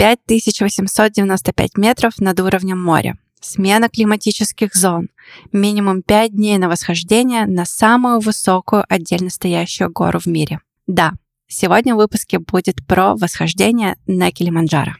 5895 метров над уровнем моря. Смена климатических зон. Минимум 5 дней на восхождение на самую высокую отдельно стоящую гору в мире. Да, сегодня в выпуске будет про восхождение на Килиманджаро.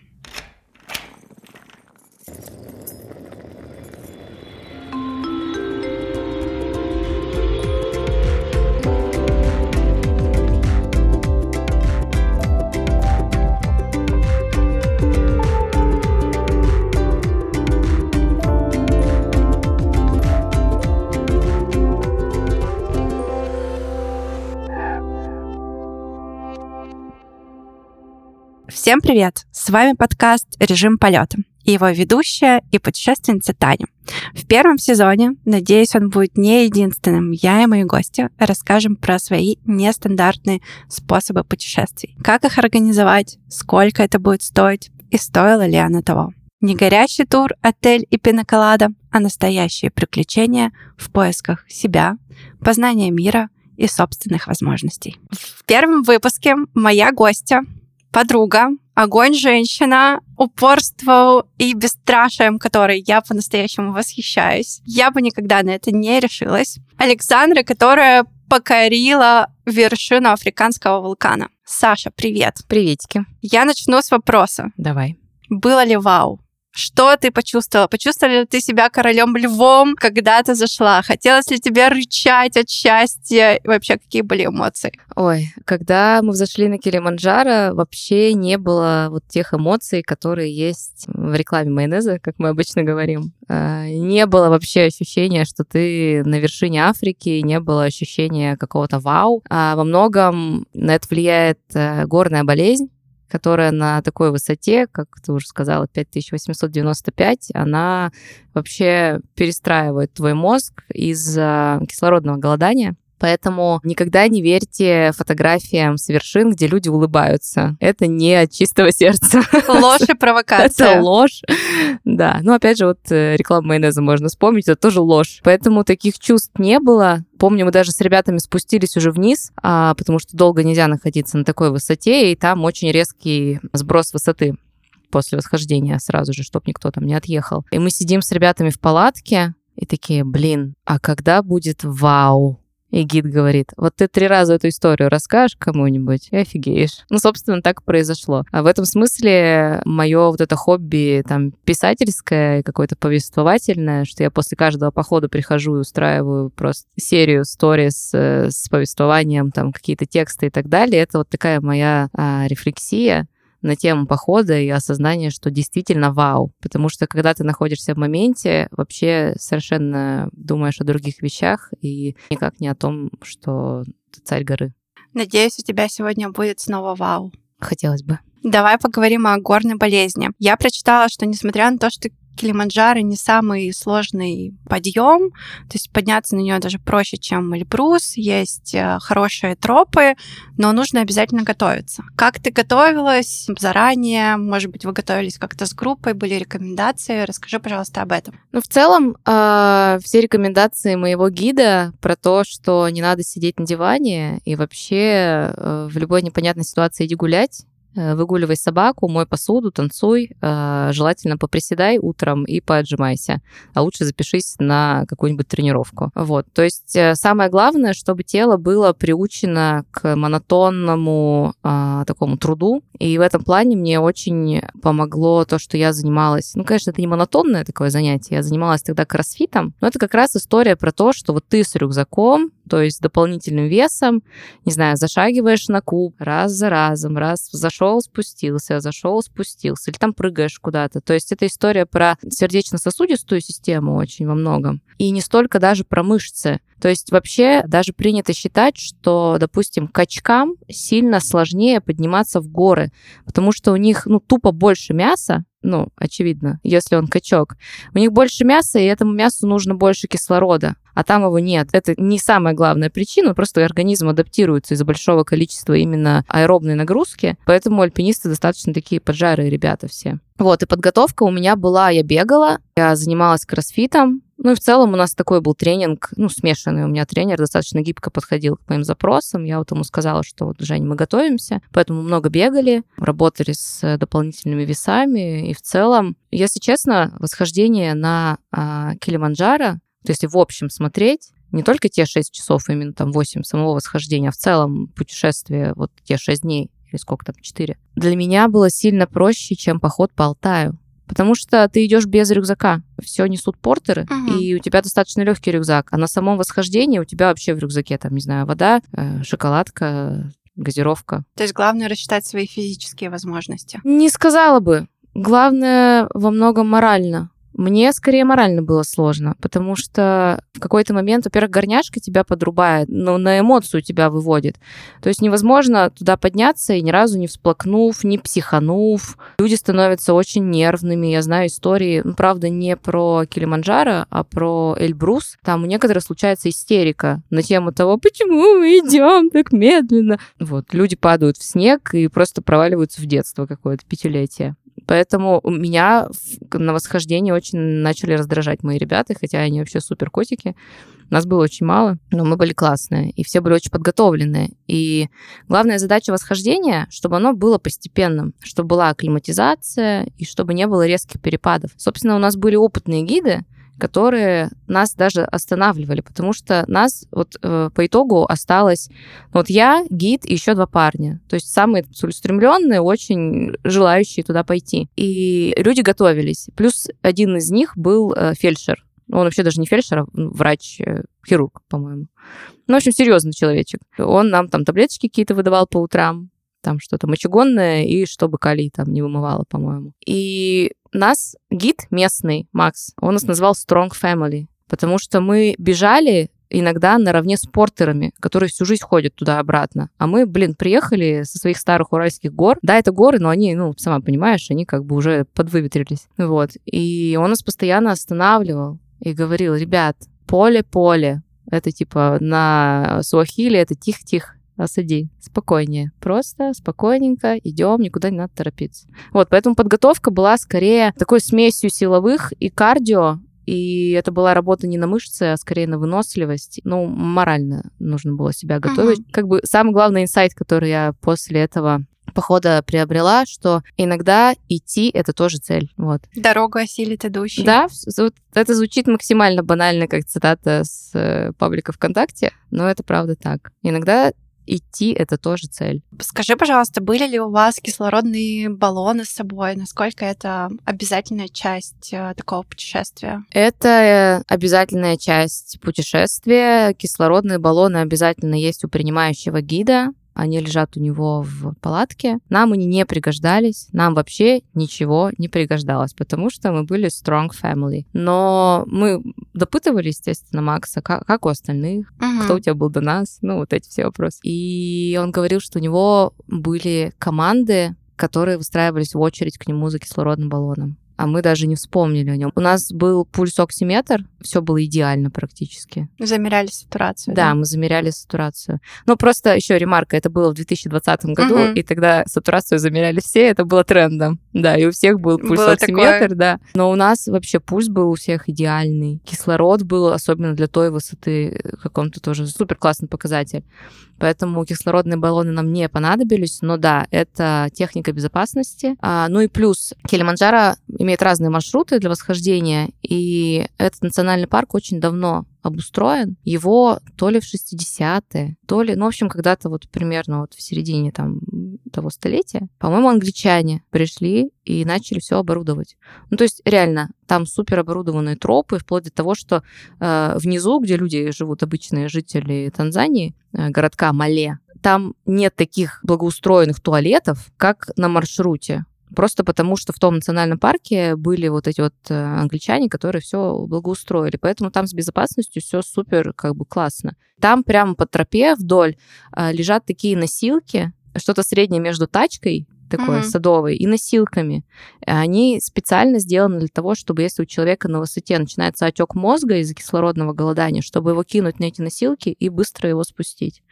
Всем привет! С вами подкаст «Режим полета» и его ведущая и путешественница Таня. В первом сезоне, надеюсь, он будет не единственным, я и мои гости расскажем про свои нестандартные способы путешествий. Как их организовать, сколько это будет стоить и стоило ли оно того. Не горящий тур, отель и пиноколада, а настоящие приключения в поисках себя, познания мира и собственных возможностей. В первом выпуске моя гостья подруга, огонь женщина, упорство и бесстрашием, которой я по-настоящему восхищаюсь. Я бы никогда на это не решилась. Александра, которая покорила вершину африканского вулкана. Саша, привет. Приветики. Я начну с вопроса. Давай. Было ли вау? Что ты почувствовала? Почувствовала ли ты себя королем львом, когда ты зашла? Хотелось ли тебе рычать от счастья? И вообще, какие были эмоции? Ой, когда мы взошли на Килиманджаро, вообще не было вот тех эмоций, которые есть в рекламе майонеза, как мы обычно говорим. А, не было вообще ощущения, что ты на вершине Африки, не было ощущения какого-то вау. А во многом на это влияет э, горная болезнь, которая на такой высоте, как ты уже сказала, 5895, она вообще перестраивает твой мозг из-за кислородного голодания. Поэтому никогда не верьте фотографиям с вершин, где люди улыбаются. Это не от чистого сердца. Ложь и провокация. Это ложь. Да. Ну, опять же, вот э, рекламу майонеза можно вспомнить, это тоже ложь. Поэтому таких чувств не было. Помню, мы даже с ребятами спустились уже вниз, а, потому что долго нельзя находиться на такой высоте, и там очень резкий сброс высоты после восхождения сразу же, чтобы никто там не отъехал. И мы сидим с ребятами в палатке, и такие, блин, а когда будет вау? И гид говорит, вот ты три раза эту историю расскажешь кому-нибудь и офигеешь. Ну, собственно, так произошло. А в этом смысле мое вот это хобби там писательское, какое-то повествовательное, что я после каждого похода прихожу и устраиваю просто серию сторис э, с повествованием, там какие-то тексты и так далее. Это вот такая моя а, рефлексия на тему похода и осознание, что действительно вау. Потому что когда ты находишься в моменте, вообще совершенно думаешь о других вещах и никак не о том, что ты царь горы. Надеюсь, у тебя сегодня будет снова вау. Хотелось бы. Давай поговорим о горной болезни. Я прочитала, что несмотря на то, что Килиманджаро не самый сложный подъем, то есть подняться на нее даже проще, чем Эльбрус, есть э, хорошие тропы, но нужно обязательно готовиться. Как ты готовилась заранее? Может быть, вы готовились как-то с группой, были рекомендации? Расскажи, пожалуйста, об этом. Ну, в целом, э, все рекомендации моего гида про то, что не надо сидеть на диване и вообще э, в любой непонятной ситуации иди гулять, выгуливай собаку, мой посуду, танцуй, э, желательно поприседай утром и поотжимайся, а лучше запишись на какую-нибудь тренировку. Вот, то есть э, самое главное, чтобы тело было приучено к монотонному такому труду, и в этом плане мне очень помогло то, что я занималась, ну, конечно, это не монотонное такое занятие, я занималась тогда кроссфитом, но это как раз история про то, что вот ты с рюкзаком, то есть дополнительным весом, не знаю, зашагиваешь на куб раз за разом, раз зашел, спустился, зашел, спустился, или там прыгаешь куда-то. То есть это история про сердечно-сосудистую систему очень во многом, и не столько даже про мышцы. То есть вообще даже принято считать, что, допустим, качкам сильно сложнее подниматься в горы, потому что у них, ну, тупо больше мяса, ну, очевидно, если он качок. У них больше мяса, и этому мясу нужно больше кислорода. А там его нет. Это не самая главная причина, просто организм адаптируется из-за большого количества именно аэробной нагрузки, поэтому альпинисты достаточно такие поджарые ребята все. Вот, и подготовка у меня была, я бегала, я занималась кроссфитом, ну и в целом у нас такой был тренинг, ну, смешанный. У меня тренер достаточно гибко подходил к моим запросам. Я вот ему сказала, что вот, Жень, мы готовимся, поэтому много бегали, работали с дополнительными весами. И в целом, если честно, восхождение на а, Килиманджаро, то есть в общем смотреть, не только те 6 часов, именно там 8 самого восхождения, а в целом путешествие, вот те 6 дней, или сколько там, 4, для меня было сильно проще, чем поход по Алтаю. Потому что ты идешь без рюкзака. Все несут портеры, угу. и у тебя достаточно легкий рюкзак. А на самом восхождении у тебя вообще в рюкзаке, там, не знаю, вода, э, шоколадка, газировка. То есть главное рассчитать свои физические возможности. Не сказала бы. Главное во многом морально. Мне скорее морально было сложно, потому что в какой-то момент, во-первых, горняшка тебя подрубает, но на эмоцию тебя выводит. То есть невозможно туда подняться и ни разу не всплакнув, не психанув. Люди становятся очень нервными. Я знаю истории, ну, правда, не про Килиманджаро, а про Эльбрус. Там у некоторых случается истерика на тему того, почему мы идем так медленно. Вот, люди падают в снег и просто проваливаются в детство какое-то, пятилетие. Поэтому меня на восхождении очень начали раздражать мои ребята, хотя они вообще супер котики. Нас было очень мало, но мы были классные, и все были очень подготовленные. И главная задача восхождения, чтобы оно было постепенным, чтобы была акклиматизация и чтобы не было резких перепадов. Собственно, у нас были опытные гиды, которые нас даже останавливали, потому что нас вот э, по итогу осталось вот я, гид и еще два парня. То есть самые целеустремленные, очень желающие туда пойти. И люди готовились. Плюс один из них был э, фельдшер. Он вообще даже не фельдшер, а врач-хирург, э, по-моему. Ну, в общем, серьезный человечек. Он нам там таблеточки какие-то выдавал по утрам, там что-то мочегонное, и чтобы калий там не вымывало, по-моему. И нас гид местный, Макс, он нас назвал Strong Family, потому что мы бежали иногда наравне с портерами, которые всю жизнь ходят туда-обратно. А мы, блин, приехали со своих старых уральских гор. Да, это горы, но они, ну, сама понимаешь, они как бы уже подвыветрились. Вот. И он нас постоянно останавливал и говорил, ребят, поле-поле. Это типа на Суахиле, это тихо-тихо осади, спокойнее. Просто спокойненько идем, никуда не надо торопиться. Вот, поэтому подготовка была скорее такой смесью силовых и кардио, и это была работа не на мышцы, а скорее на выносливость. Ну, морально нужно было себя готовить. Uh-huh. Как бы самый главный инсайт, который я после этого похода приобрела, что иногда идти — это тоже цель. Вот. Дорога осилит идущий. Да, это звучит максимально банально, как цитата с э, паблика ВКонтакте, но это правда так. Иногда идти — это тоже цель. Скажи, пожалуйста, были ли у вас кислородные баллоны с собой? Насколько это обязательная часть э, такого путешествия? Это э, обязательная часть путешествия. Кислородные баллоны обязательно есть у принимающего гида они лежат у него в палатке. Нам они не пригождались, нам вообще ничего не пригождалось, потому что мы были strong family. Но мы допытывали, естественно, Макса, как, как у остальных, uh-huh. кто у тебя был до нас, ну, вот эти все вопросы. И он говорил, что у него были команды, которые выстраивались в очередь к нему за кислородным баллоном а мы даже не вспомнили о нем. У нас был пульс-оксиметр, все было идеально практически. Замеряли сатурацию. Да, да, мы замеряли сатурацию. Ну, просто еще ремарка, это было в 2020 году, угу. и тогда сатурацию замеряли все, это было трендом. Да, и у всех был пульс-оксиметр, да. Но у нас вообще пульс был у всех идеальный. Кислород был, особенно для той высоты, каком-то тоже супер классный показатель. Поэтому кислородные баллоны нам не понадобились, но да, это техника безопасности. А, ну и плюс Килиманджаро имеет разные маршруты для восхождения, и этот национальный парк очень давно обустроен. Его то ли в 60-е, то ли, ну, в общем, когда-то вот примерно вот в середине там того столетия, по-моему, англичане пришли и начали все оборудовать. Ну, то есть, реально, там супер оборудованные тропы, вплоть до того, что э, внизу, где люди живут, обычные жители Танзании, э, городка Мале, там нет таких благоустроенных туалетов, как на маршруте. Просто потому, что в том национальном парке были вот эти вот э, англичане, которые все благоустроили. Поэтому там с безопасностью все супер как бы классно. Там прямо по тропе вдоль э, лежат такие носилки, что-то среднее между тачкой такой Мгм. садовый, и носилками. Они специально сделаны для того, чтобы если у человека на высоте начинается отек мозга из-за кислородного голодания, чтобы его кинуть на эти носилки и быстро его спустить.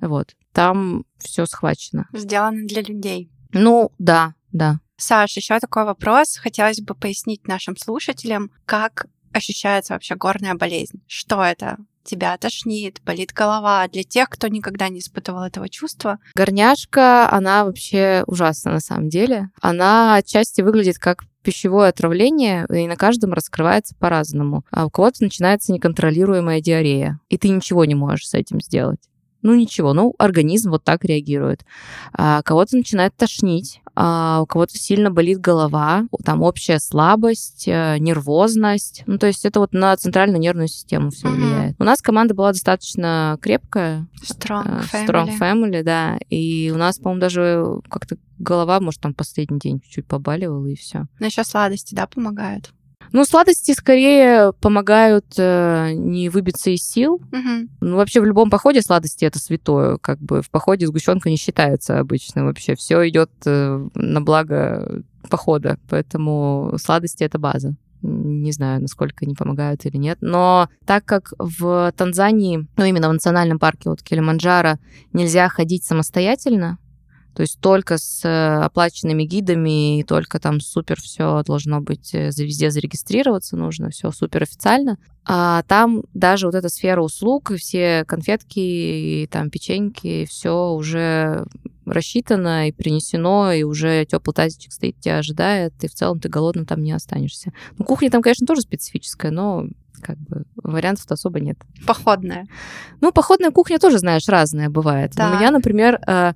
Вот. Там все схвачено. Сделано для людей. Ну, да, да. Саш, еще такой вопрос. Хотелось бы пояснить нашим слушателям, как ощущается вообще горная болезнь. Что это? Тебя тошнит, болит голова. Для тех, кто никогда не испытывал этого чувства. Горняшка, она вообще ужасна на самом деле. Она отчасти выглядит как пищевое отравление, и на каждом раскрывается по-разному. А у кого-то начинается неконтролируемая диарея, и ты ничего не можешь с этим сделать. Ну ничего, ну организм вот так реагирует. А кого-то начинает тошнить, а у кого-то сильно болит голова, там общая слабость, э, нервозность. Ну то есть это вот на центральную нервную систему все Мгм. влияет. У нас команда была достаточно крепкая, Strong э, family. Strong Family, да. И у нас, по-моему, даже как-то голова, может, там последний день чуть-чуть побаливала, и все. Но еще сладости, да, помогают. Ну, сладости скорее помогают э, не выбиться из сил. Мгм. Ну, вообще в любом походе сладости это святое. Как бы в походе сгущенка не считается обычно вообще. Все идет э, на благо похода. Поэтому сладости это база. Не знаю, насколько они помогают или нет. Но так как в Танзании, ну именно в национальном парке вот Килиманджаро, нельзя ходить самостоятельно, то есть только с э, оплаченными гидами, и только там супер все должно быть э, везде зарегистрироваться нужно, все супер официально. А там даже вот эта сфера услуг, все конфетки, и там печеньки, все уже рассчитано и принесено, и уже теплый тазичек стоит, тебя ожидает, и в целом ты голодным там не останешься. Ну, кухня там, конечно, тоже специфическая, но как бы вариантов-то особо нет. Походная. Ну, походная кухня тоже, знаешь, разная бывает. Так. У меня, например, э,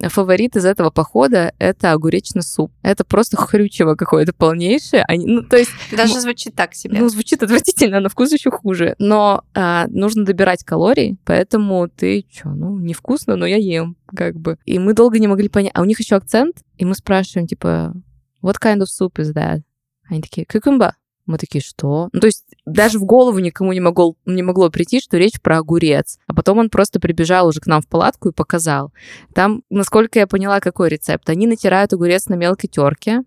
фаворит из этого похода — это огуречный суп. Это просто хрючево какое-то полнейшее. Они, ну, то есть, Даже звучит так себе. ну, звучит отвратительно, на вкус еще хуже. Но а, нужно добирать калорий, поэтому ты что, ну, невкусно, но я ем, как бы. И мы долго не могли понять. А у них еще акцент, и мы спрашиваем, типа, what kind of soup is that? Они такие, cucumber. Мы такие, что? Ну, то есть даже в голову никому не, могло, не могло прийти, что речь про огурец. А потом он просто прибежал уже к нам в палатку и показал. Там, насколько я поняла, какой рецепт. Они натирают огурец на мелкой терке,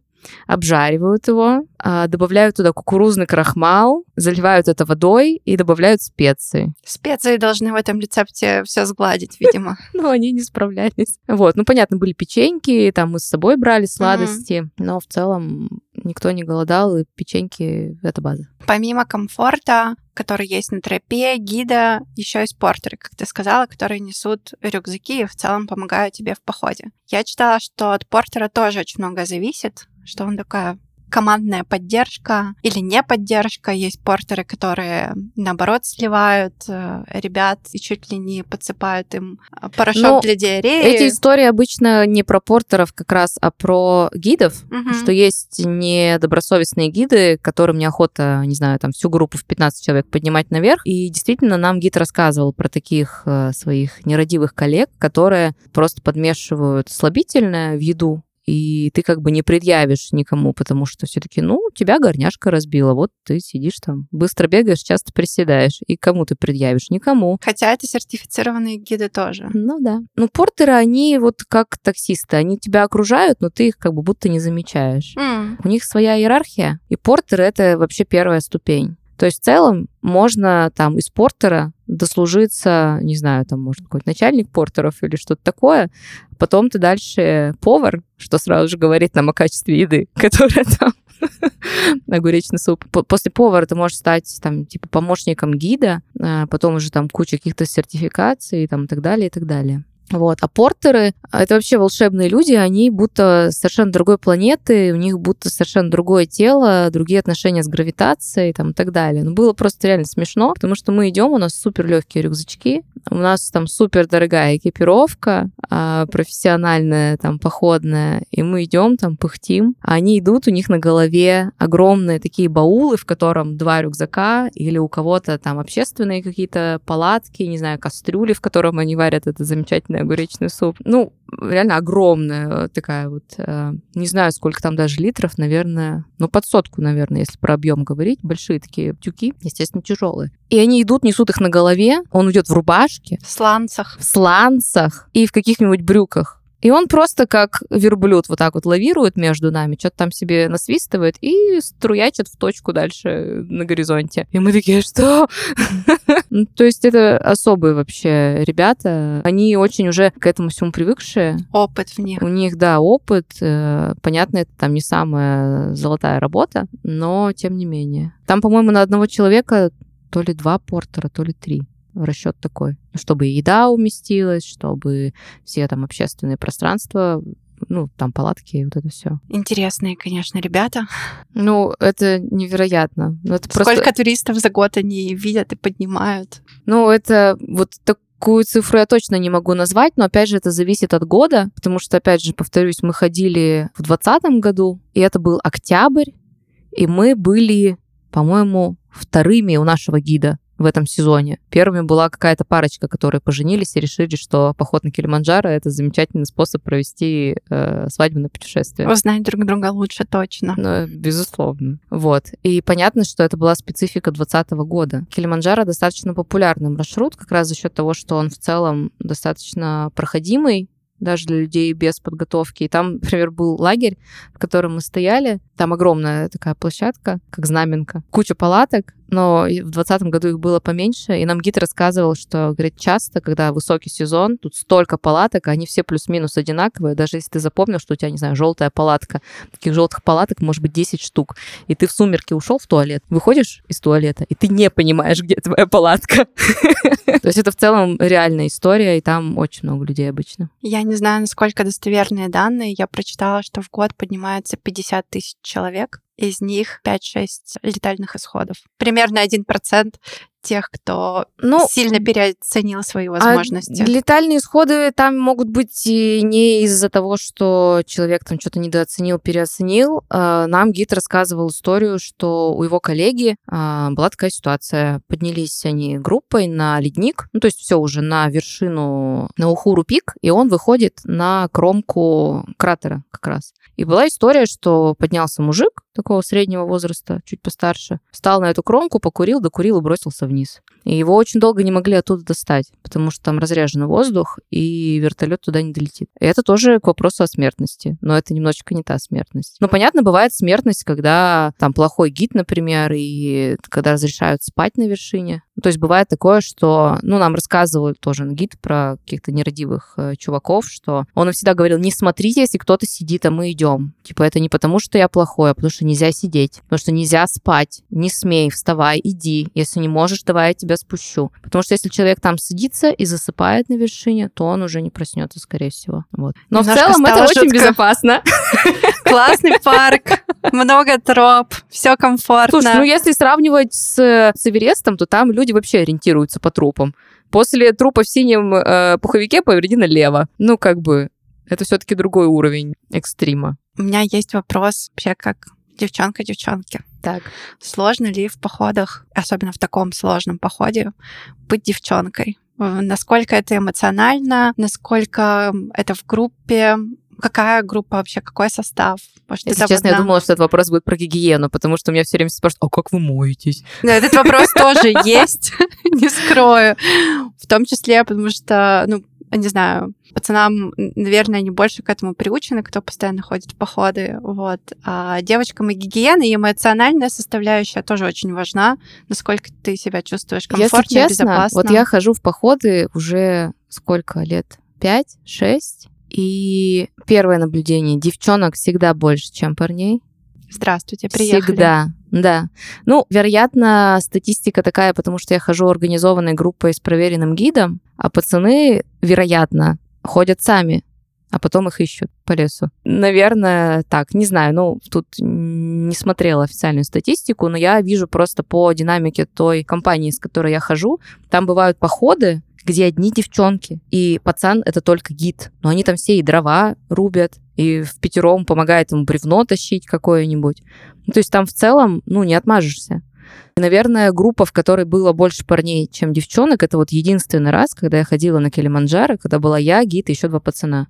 обжаривают его, а, добавляют туда кукурузный крахмал, заливают это водой и добавляют специи. Специи должны в этом рецепте все сгладить, видимо. Но они не справлялись. Вот, ну, понятно, были печеньки, там мы с собой брали сладости, но в целом никто не голодал, и печеньки — это база. Помимо комфорта, который есть на тропе, гида, еще есть портеры, как ты сказала, которые несут рюкзаки и в целом помогают тебе в походе. Я читала, что от портера тоже очень много зависит, что он такая командная поддержка или не поддержка. Есть портеры, которые, наоборот, сливают э, ребят и чуть ли не подсыпают им э, порошок Ну, для диареи. Эти истории обычно не про портеров как раз, а про гидов, Мгм. что есть недобросовестные гиды, которым неохота, не знаю, там всю группу в 15 человек поднимать наверх. И действительно нам гид рассказывал про таких э, своих нерадивых коллег, которые просто подмешивают слабительное в еду, и ты как бы не предъявишь никому, потому что все-таки, ну, тебя горняшка разбила, вот ты сидишь там, быстро бегаешь, часто приседаешь, и кому ты предъявишь? Никому. Хотя это сертифицированные гиды тоже. Ну да. Ну, портеры, они вот как таксисты, они тебя окружают, но ты их как бы будто не замечаешь. М, У них своя иерархия, и портеры — это вообще первая ступень. То есть в целом можно там из портера дослужиться, не знаю, там, может, какой-то начальник портеров или что-то такое. Потом ты дальше повар, что сразу же говорит нам о качестве еды, которая там огуречный суп. По- После повара ты можешь стать там типа помощником гида, а потом уже там куча каких-то сертификаций там и так далее, и так далее. Вот. А портеры — это вообще волшебные люди, они будто совершенно другой планеты, у них будто совершенно другое тело, другие отношения с гравитацией там, и так далее. Ну, было просто реально смешно, потому что мы идем, у нас супер легкие рюкзачки, у нас там супер дорогая экипировка, а, профессиональная, там, походная, и мы идем там, пыхтим, а они идут, у них на голове огромные такие баулы, в котором два рюкзака, или у кого-то там общественные какие-то палатки, не знаю, кастрюли, в котором они варят это замечательный огуречный суп. Ну, реально огромная такая вот, э, не знаю, сколько там даже литров, наверное, ну, под сотку, наверное, если про объем говорить, большие такие тюки, естественно, тяжелые. И они идут, несут их на голове, он идет в рубашке, В сланцах. в сланцах и в каких-нибудь брюках. И он просто как верблюд вот так вот лавирует между нами, что-то там себе насвистывает и струячит в точку дальше на горизонте. И мы такие, что? Ну, то есть это особые вообще ребята. Они очень уже к этому всему привыкшие. Опыт в них. У них, да, опыт. Э, понятно, это там не самая золотая работа, но тем не менее. Там, по-моему, на одного человека то ли два портера, то ли три расчет такой, чтобы еда уместилась, чтобы все там общественные пространства ну, там палатки и вот это все. Интересные, конечно, ребята. Ну, это невероятно. Ну, это Сколько просто... туристов за год они видят и поднимают? Ну, это вот такую цифру я точно не могу назвать, но опять же это зависит от года, потому что, опять же, повторюсь, мы ходили в 2020 году, и это был октябрь, и мы были, по-моему, вторыми у нашего гида в этом сезоне. Первыми была какая-то парочка, которые поженились и решили, что поход на Килиманджаро — это замечательный способ провести э, свадебное путешествие. Узнать друг друга лучше точно. Ну, безусловно. Вот. И понятно, что это была специфика 2020 года. Килиманджаро достаточно популярный маршрут, как раз за счет того, что он в целом достаточно проходимый, даже для людей без подготовки. И там, например, был лагерь, в котором мы стояли. Там огромная такая площадка, как знаменка. Куча палаток, но в 2020 году их было поменьше, и нам гид рассказывал, что, говорит, часто, когда высокий сезон, тут столько палаток, они все плюс-минус одинаковые, даже если ты запомнил, что у тебя, не знаю, желтая палатка, таких желтых палаток может быть 10 штук, и ты в сумерки ушел в туалет, выходишь из туалета, и ты не понимаешь, где твоя палатка. То есть это в целом реальная история, и там очень много людей обычно. Я не знаю, насколько достоверные данные, я прочитала, что в год поднимается 50 тысяч человек, из них 5-6 летальных исходов. Примерно 1% тех, кто ну, сильно переоценил свои а возможности. А летальные исходы там могут быть и не из-за того, что человек там что-то недооценил, переоценил. А, нам гид рассказывал историю, что у его коллеги а, была такая ситуация. Поднялись они группой на ледник, ну то есть все уже на вершину, на Ухуру пик, и он выходит на кромку кратера как раз. И была история, что поднялся мужик такого среднего возраста, чуть постарше, встал на эту кромку, покурил, докурил и бросился вниз. И его очень долго не могли оттуда достать, потому что там разряженный воздух, и вертолет туда не долетит. И это тоже к вопросу о смертности, но это немножечко не та смертность. Ну, понятно, бывает смертность, когда там плохой гид, например, и когда разрешают спать на вершине. Ну, то есть бывает такое, что, ну, нам рассказывают тоже гид про каких-то нерадивых э, чуваков, что он всегда говорил, не смотрите, если кто-то сидит, а мы идем. Типа, это не потому, что я плохой, а потому что нельзя сидеть, потому что нельзя спать. Не смей, вставай, иди. Если не можешь, давай я тебя спущу. Потому что если человек там садится и засыпает на вершине, то он уже не проснется, скорее всего. Вот. Но Немножко в целом это жутко. очень безопасно. Классный парк, много троп, все комфортно. Слушай, ну если сравнивать с, с Эверестом, то там люди вообще ориентируются по трупам. После трупа в синем э, пуховике поверни налево. Ну, как бы, это все-таки другой уровень экстрима. У меня есть вопрос вообще как девчонка девчонки. Так. Сложно ли в походах, особенно в таком сложном походе, быть девчонкой? Насколько это эмоционально, насколько это в группе, какая группа вообще, какой состав? Может, Если честно, одна... я думала, что этот вопрос будет про гигиену, потому что меня все время спрашивают, а как вы моетесь? Да, этот вопрос тоже есть, не скрою. В том числе, потому что, ну, не знаю, пацанам, наверное, они больше к этому приучены, кто постоянно ходит в походы, вот. А девочкам и гигиена, и эмоциональная составляющая тоже очень важна, насколько ты себя чувствуешь комфортно, Если честно, безопасно. вот я хожу в походы уже сколько лет? Пять, шесть? И первое наблюдение, девчонок всегда больше, чем парней. Здравствуйте, приехали. Всегда, да. Ну, вероятно, статистика такая, потому что я хожу организованной группой с проверенным гидом, а пацаны, вероятно, ходят сами, а потом их ищут по лесу. Наверное, так, не знаю, ну, тут не смотрела официальную статистику, но я вижу просто по динамике той компании, с которой я хожу, там бывают походы, где одни девчонки, и пацан — это только гид. Но они там все и дрова рубят, и в пятером помогает ему бревно тащить какое-нибудь. Ну, то есть там в целом, ну, не отмажешься. И, наверное, группа, в которой было больше парней, чем девчонок, это вот единственный раз, когда я ходила на Килиманджаро, когда была я, гид и еще два пацана.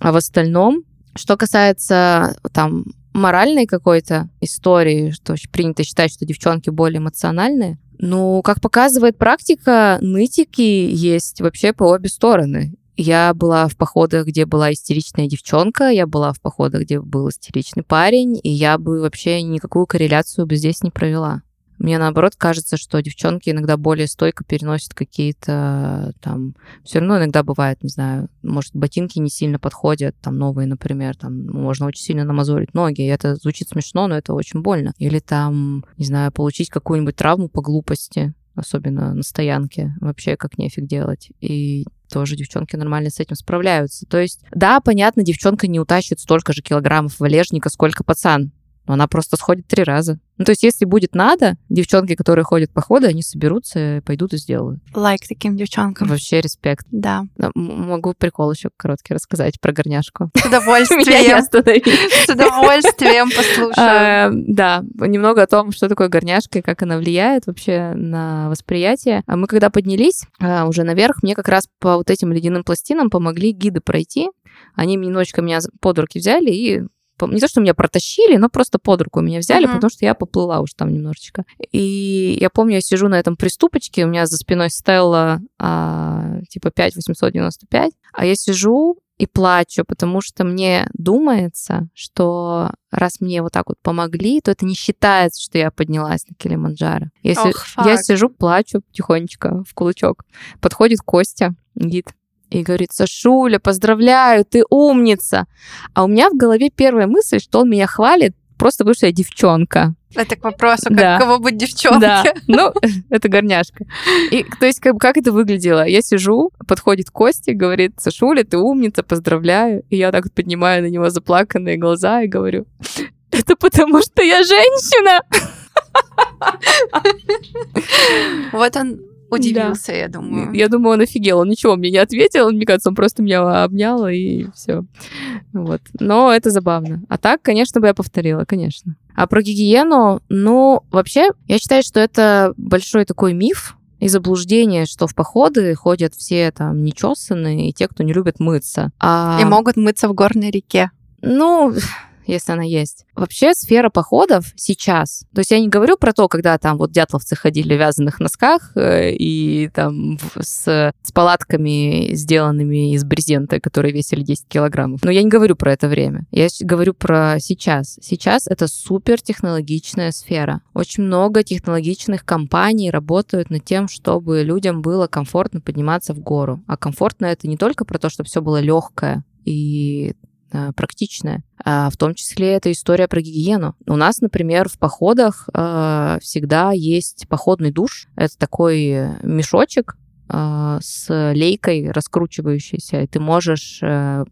А в остальном, что касается там моральной какой-то истории, что принято считать, что девчонки более эмоциональные, ну, как показывает практика, нытики есть вообще по обе стороны. Я была в походах, где была истеричная девчонка, я была в походах, где был истеричный парень, и я бы вообще никакую корреляцию бы здесь не провела. Мне наоборот кажется, что девчонки иногда более стойко переносят какие-то там... Все равно иногда бывает, не знаю, может, ботинки не сильно подходят, там новые, например, там можно очень сильно намазорить ноги, и это звучит смешно, но это очень больно. Или там, не знаю, получить какую-нибудь травму по глупости, особенно на стоянке, вообще как нефиг делать. И тоже девчонки нормально с этим справляются. То есть, да, понятно, девчонка не утащит столько же килограммов валежника, сколько пацан но она просто сходит три раза. Ну, то есть, если будет надо, девчонки, которые ходят по ходу, они соберутся, пойдут и сделают. Лайк like таким девчонкам. Вообще респект. Да. Могу прикол еще короткий рассказать про горняшку. С удовольствием. С удовольствием послушаю. А, да, немного о том, что такое горняшка и как она влияет вообще на восприятие. А мы когда поднялись а, уже наверх, мне как раз по вот этим ледяным пластинам помогли гиды пройти. Они немножечко меня под руки взяли и не то, что меня протащили, но просто под руку меня взяли, uh-huh. потому что я поплыла уж там немножечко. И я помню, я сижу на этом приступочке, у меня за спиной Стелла а, типа 5895, а я сижу и плачу, потому что мне думается, что раз мне вот так вот помогли, то это не считается, что я поднялась на Килиманджаро. Если oh, я сижу, плачу тихонечко в кулачок, подходит Костя, гид, и говорит, Сашуля, поздравляю, ты умница. А у меня в голове первая мысль, что он меня хвалит просто потому, что я девчонка. Это к вопросу, как да. кого быть девчонкой. Да, ну, это горняшка. И, то есть, как, как это выглядело? Я сижу, подходит Костя, говорит, Сашуля, ты умница, поздравляю. И я так вот поднимаю на него заплаканные глаза и говорю, это потому, что я женщина. Вот он удивился, да. я думаю. Я думаю, он офигел. Он ничего мне не ответил. Мне кажется, он просто меня обнял, и все. Вот. Но это забавно. А так, конечно, бы я повторила, конечно. А про гигиену, ну, вообще, я считаю, что это большой такой миф, и заблуждение, что в походы ходят все там нечесанные и те, кто не любит мыться. А... И могут мыться в горной реке. Ну, если она есть. Вообще сфера походов сейчас, то есть я не говорю про то, когда там вот дятловцы ходили в вязаных носках э, и там с, с палатками, сделанными из брезента, которые весили 10 килограммов. Но я не говорю про это время. Я говорю про сейчас. Сейчас это супер технологичная сфера. Очень много технологичных компаний работают над тем, чтобы людям было комфортно подниматься в гору. А комфортно это не только про то, чтобы все было легкое и Э, практичная. А в том числе это история про гигиену. У нас, например, в походах э, всегда есть походный душ. Это такой мешочек, э, с лейкой раскручивающейся, и ты можешь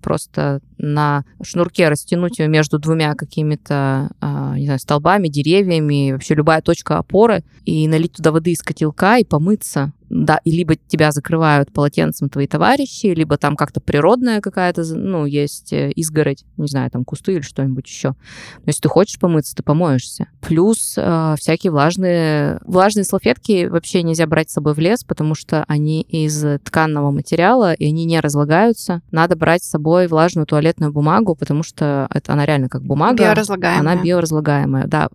просто на шнурке растянуть ее между двумя какими-то, не знаю, столбами, деревьями, вообще любая точка опоры, и налить туда воды из котелка и помыться да, и либо тебя закрывают полотенцем твои товарищи, либо там как-то природная какая-то, ну, есть э, изгородь, не знаю, там кусты или что-нибудь еще. Но если ты хочешь помыться, ты помоешься. Плюс э, всякие влажные... Влажные салфетки вообще нельзя брать с собой в лес, потому что они из тканного материала, и они не разлагаются. Надо брать с собой влажную туалетную бумагу, потому что это она реально как бумага. Биоразлагаемая. Она биоразлагаемая, да.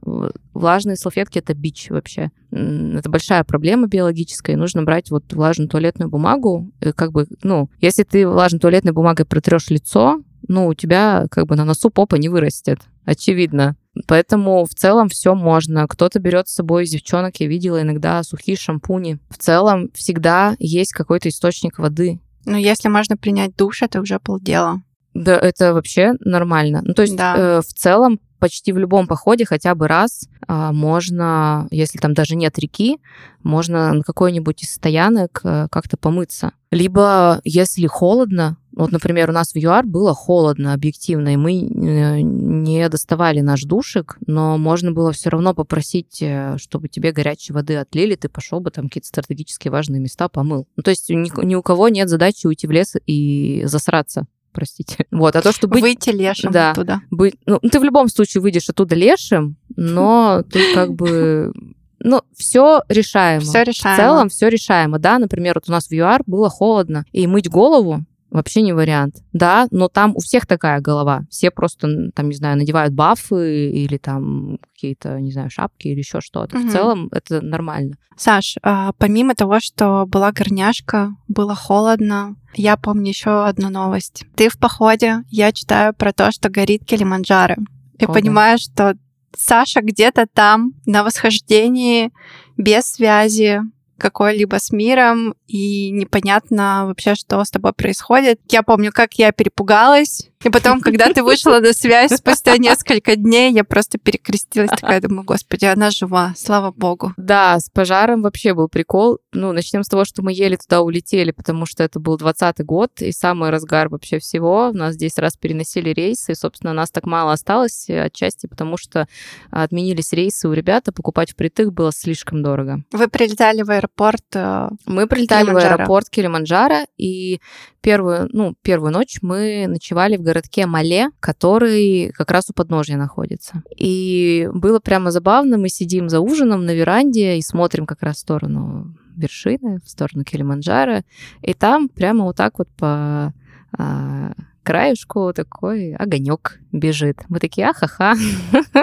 Влажные салфетки — это бич вообще. Это большая проблема биологическая, и нужно брать вот влажную туалетную бумагу, как бы, ну, если ты влажной туалетной бумагой протрешь лицо, ну, у тебя как бы на носу попа не вырастет, очевидно. Поэтому в целом все можно. Кто-то берет с собой из девчонок, я видела иногда сухие шампуни. В целом всегда есть какой-то источник воды. Ну, если можно принять душ, это уже полдела. Да, это вообще нормально. Ну, то есть да. э, в целом почти в любом походе хотя бы раз а, можно, если там даже нет реки, можно на какой-нибудь из стоянок э, как-то помыться. Либо, если холодно, вот, например, у нас в ЮАР было холодно объективно, и мы э, не доставали наш душик, но можно было все равно попросить, э, чтобы тебе горячей воды отлили, ты пошел бы там какие-то стратегически важные места помыл. Ну, то есть ни, ни у кого нет задачи уйти в лес и засраться простите. Вот, а то, что быть... Выйти лешим да, оттуда. Быть... Ну, ты в любом случае выйдешь оттуда лешим, но ты как бы... Ну, все решаемо. Все решаемо. В целом все решаемо, да. Например, вот у нас в ЮАР было холодно, и мыть голову Вообще не вариант. Да, но там у всех такая голова. Все просто, там, не знаю, надевают бафы или там какие-то, не знаю, шапки или еще что-то. Мгм. В целом это нормально. Саш, а, помимо того, что была горняшка, было холодно, я помню еще одну новость. Ты в походе, я читаю про то, что горит Килиманджаро. И О, да. понимаю, что Саша где-то там на восхождении, без связи какой-либо с миром, и непонятно вообще, что с тобой происходит. Я помню, как я перепугалась, и потом, когда ты вышла на связь спустя несколько дней, я просто перекрестилась, такая думаю, господи, она жива, слава богу. Да, с пожаром вообще был прикол. Ну, начнем с того, что мы еле туда улетели, потому что это был 20 год, и самый разгар вообще всего. У нас 10 раз переносили рейсы, и, собственно, нас так мало осталось, э, отчасти потому, что отменились рейсы у ребят, а покупать впритык было слишком дорого. Вы прилетали в аэропорт. э, Мы прилетали в аэропорт Килиманджаро, и первую, ну, первую ночь мы ночевали в городке Мале, который как раз у подножья находится. И было прямо забавно, мы сидим за ужином на веранде и смотрим как раз в сторону вершины, в сторону Килиманджаро, и там прямо вот так вот по а, краешку такой огонек бежит. Мы такие, ахаха,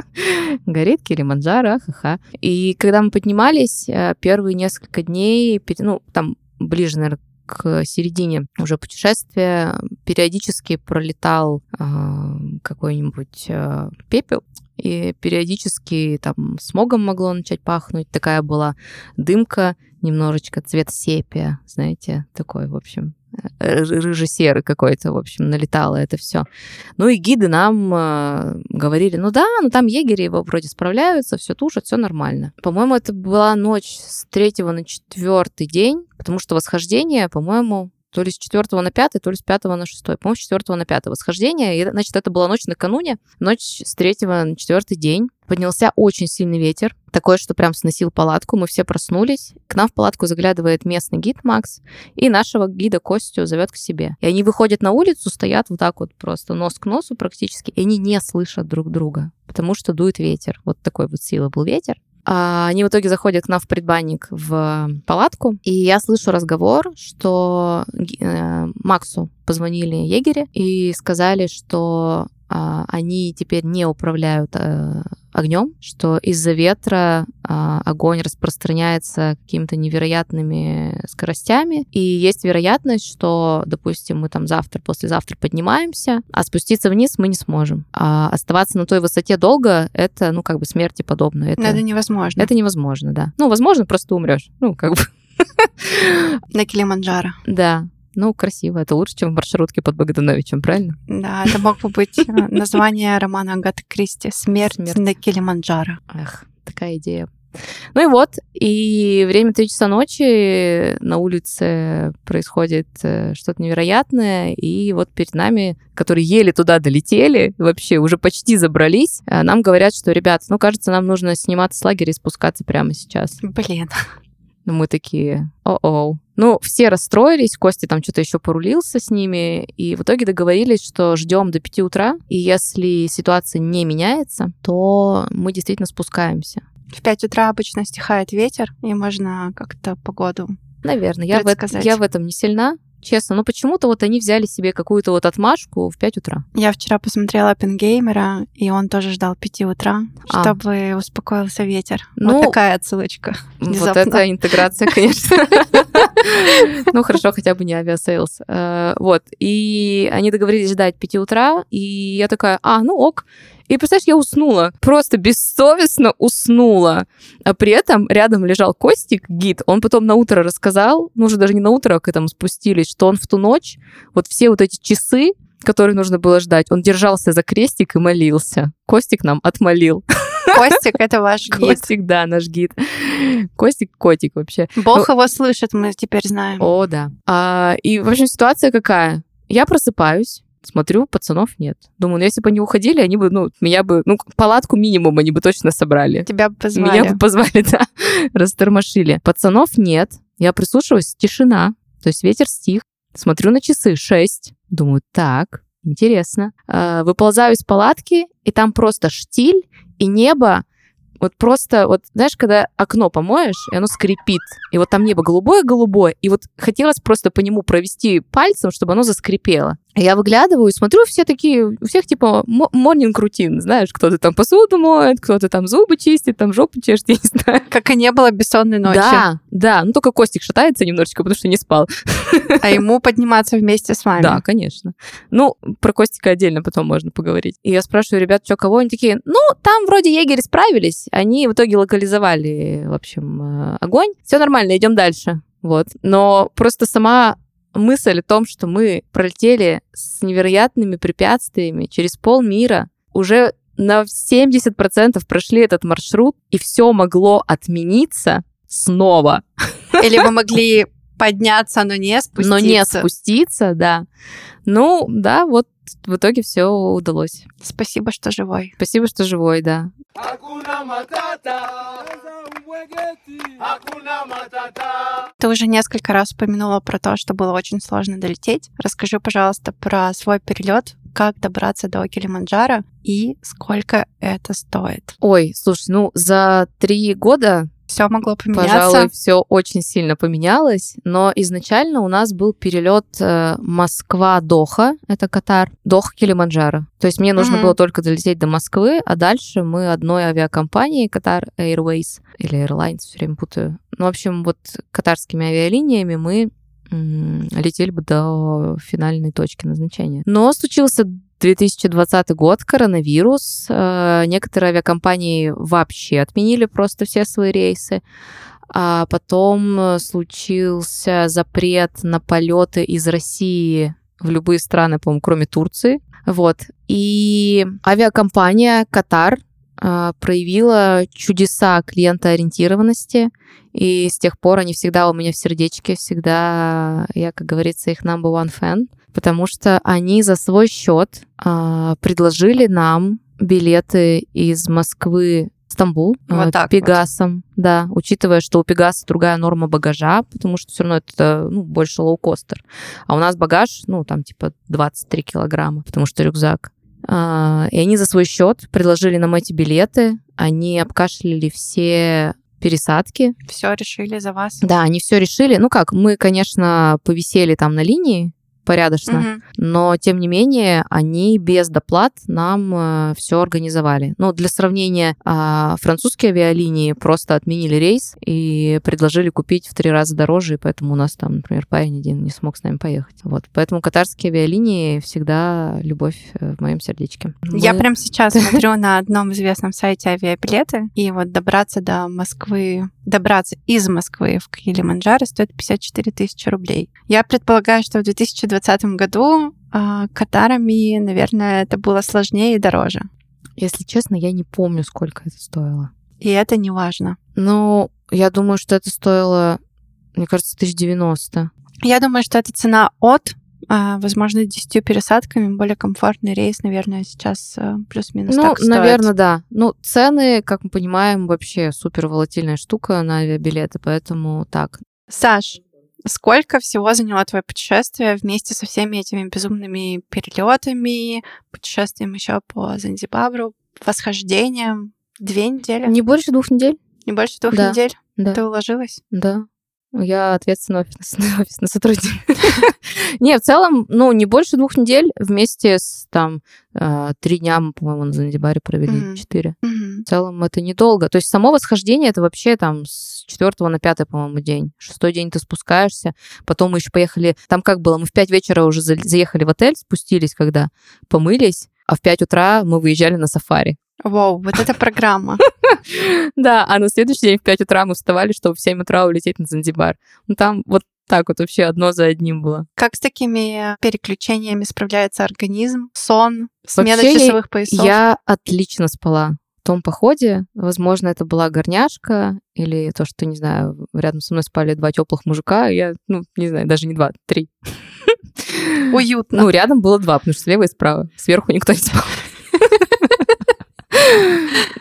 горит Килиманджаро, ахаха. И когда мы поднимались, э, первые несколько дней, ну, там ближе, наверное, к середине уже путешествия периодически пролетал а, какой-нибудь а, пепел, и периодически там смогом могло начать пахнуть. Такая была дымка, немножечко цвет сепия, знаете, такой, в общем, э, рыже-серый какой-то, в общем, налетало это все. Ну и гиды нам э, говорили, ну да, ну там егери его вроде справляются, все тушат, все нормально. По-моему, это была ночь с третьего на четвертый день, потому что восхождение, по-моему, то ли с четвертого на пятый, то ли с пятого на шестой. По-моему, с четвертого на пятое восхождение. И, значит, это была ночь накануне. Ночь с третьего на четвертый день. Поднялся очень сильный ветер. Такой, что прям сносил палатку. Мы все проснулись. К нам в палатку заглядывает местный гид Макс. И нашего гида Костю зовет к себе. И они выходят на улицу, стоят вот так вот просто нос к носу практически. И они не слышат друг друга. Потому что дует ветер. Вот такой вот сила был ветер. А они в итоге заходят к нам в предбанник в палатку, и я слышу разговор, что э, Максу позвонили егери и сказали, что а, они теперь не управляют огнем, что из-за ветра а, огонь распространяется какими-то невероятными скоростями, и есть вероятность, что, допустим, мы там завтра, послезавтра поднимаемся, а спуститься вниз мы не сможем. А оставаться на той высоте долго — это, ну, как бы смерти подобно. Это, это невозможно. это невозможно, да. Ну, возможно, просто умрешь. Ну, как бы, На Килиманджаро. да. Ну, красиво. Это лучше, чем в маршрутке под Богдановичем, правильно? Да, это мог бы быть э, название романа Агаты Кристи «Смерть, Смерть. на Килиманджаро». Эх, такая идея. Ну и вот, и время 3 часа ночи на улице происходит э, что-то невероятное, и вот перед нами, которые еле туда долетели, вообще уже почти забрались, э, нам говорят, что, ребят, ну, кажется, нам нужно сниматься с лагеря и спускаться прямо сейчас. Блин. Ну, мы такие, о-о. Ну, все расстроились, Костя там что-то еще порулился с ними, и в итоге договорились, что ждем до 5 утра, и если ситуация не меняется, то мы действительно спускаемся. В 5 утра обычно стихает ветер, и можно как-то погоду. Наверное, я в, эт- Предсказать. я в этом не сильна, честно. Но почему-то вот они взяли себе какую-то вот отмашку в 5 утра. Я вчера посмотрела Оппенгеймера, и он тоже ждал 5 утра, А. чтобы успокоился ветер. Ну, вот такая отсылочка. Вот Внезапно. это интеграция, конечно. Ну, хорошо, хотя бы не Aviasales. Э, Вот. И они договорились ждать 5 утра, и я такая, а, ну ok. И, представляешь, я уснула. Просто бессовестно уснула. А при этом рядом лежал Костик, гид. Он потом на утро рассказал, ну, уже даже не на утро, а к этому спустились, что он в ту ночь, вот все вот эти часы, которые нужно было ждать, он держался за крестик и молился. Костик нам отмолил. Костик — это ваш гид. Костик, да, наш гид. Костик котик вообще. Бог его слышит, мы теперь знаем. О, да. А, и, в общем, ситуация какая? Я просыпаюсь, смотрю, пацанов нет. Думаю, ну если бы они уходили, они бы, ну, меня бы, ну, палатку минимум они бы точно собрали. Тебя бы позвали. Меня бы позвали, да, растормошили. Пацанов нет. Я прислушиваюсь, тишина. То есть ветер стих. Смотрю на часы, 6. Думаю, так, интересно. А, Выползаю из палатки, и там просто штиль, и небо Вот просто, вот знаешь, когда окно помоешь, и оно скрипит, и вот там небо голубое-голубое, и вот хотелось просто по нему провести пальцем, чтобы оно заскрипело. Я выглядываю и смотрю, все такие, у всех типа морнинг рутин, знаешь, кто-то там посуду моет, кто-то там зубы чистит, там жопу чешет, я не знаю. Как и не было бессонной ночи. Да, да, ну только Костик шатается немножечко, потому что не спал. А ему подниматься вместе с вами. Да, конечно. Ну, про Костика отдельно потом можно поговорить. И я спрашиваю ребят, что кого? Они такие, ну, там вроде егери справились, они в итоге локализовали, в общем, э, огонь. Все нормально, идем дальше. Вот. Но просто сама мысль о том, что мы пролетели с невероятными препятствиями через полмира, уже на 70% прошли этот маршрут, и все могло отмениться снова. Или вы могли подняться, но не спуститься. Но не спуститься, да. Ну, да, вот в итоге все удалось. Спасибо, что живой. Спасибо, что живой, да. Ты уже несколько раз упомянула про то, что было очень сложно долететь. Расскажи, пожалуйста, про свой перелет, как добраться до Килиманджаро и сколько это стоит. Ой, слушай, ну за три года все могло поменяться. Пожалуй, все очень сильно поменялось, но изначально у нас был перелет э, Москва-Доха, это Катар, Доха-Килиманджаро. То есть мне нужно mm-hmm. было только долететь до Москвы, а дальше мы одной авиакомпанией Катар Airways или Airlines, все время путаю. Ну, в общем, вот катарскими авиалиниями мы летели бы до финальной точки назначения. Но случился 2020 год, коронавирус. Э, некоторые авиакомпании вообще отменили просто все свои рейсы. А потом случился запрет на полеты из России в любые страны, по-моему, кроме Турции. Вот. И авиакомпания Катар э, проявила чудеса клиентоориентированности, и с тех пор они всегда у меня в сердечке, всегда я, как говорится, их number one fan потому что они за свой счет а, предложили нам билеты из Москвы в Стамбул вот так Пегасом, вот. да, учитывая, что у Пегаса другая норма багажа, потому что все равно это ну, больше лоукостер. А у нас багаж, ну, там типа 23 килограмма, потому что рюкзак. А, и они за свой счет предложили нам эти билеты, они обкашляли все пересадки. Все решили за вас. Да, они все решили. Ну как, мы, конечно, повисели там на линии, порядочно. Угу. Но, тем не менее, они без доплат нам э, все организовали. Ну, для сравнения, э, французские авиалинии просто отменили рейс и предложили купить в три раза дороже, и поэтому у нас там, например, парень один не смог с нами поехать. Вот. Поэтому катарские авиалинии всегда любовь э, в моем сердечке. Я Мы... прямо сейчас смотрю на одном известном сайте авиабилеты, и вот добраться до Москвы, добраться из Москвы в Килиманджаро стоит 54 тысячи рублей. Я предполагаю, что в 2020 2020 году э, катарами, наверное, это было сложнее и дороже. Если честно, я не помню, сколько это стоило. И это не важно. Ну, я думаю, что это стоило, мне кажется, 1090. Я думаю, что это цена от а, возможно, десятью пересадками более комфортный рейс, наверное, сейчас э, плюс-минус ну, так стоит. наверное, да. Ну, цены, как мы понимаем, вообще супер волатильная штука на авиабилеты, поэтому так. Саш, Сколько всего заняло твое путешествие вместе со всеми этими безумными перелетами, путешествием еще по Занзибабру, восхождением? Две недели? Не больше двух недель. Не больше двух да. недель? Да. Ты уложилась? Да. Я ответственный офисный, офисный сотрудник. не, в целом, ну, не больше двух недель вместе с там э, три дня, мы, по-моему, на Занзибаре провели, четыре. В целом это недолго. То есть само восхождение это вообще там с четвертого на пятый, по-моему, день. Шестой день ты спускаешься. Потом мы еще поехали, там как было, мы в пять вечера уже заехали в отель, спустились, когда помылись, а в пять утра мы выезжали на сафари. Вау, вот эта программа. Да, а на следующий день в 5 утра мы вставали, чтобы в 7 утра улететь на Занзибар. Ну там вот так вот вообще одно за одним было. Как с такими переключениями справляется организм? Сон, смена вообще часовых поясов? Я отлично спала в том походе. Возможно, это была горняшка или то, что, не знаю, рядом со мной спали два теплых мужика. Я, ну, не знаю, даже не два, три. Уютно. Ну, рядом было два, потому что слева и справа. Сверху никто не спал.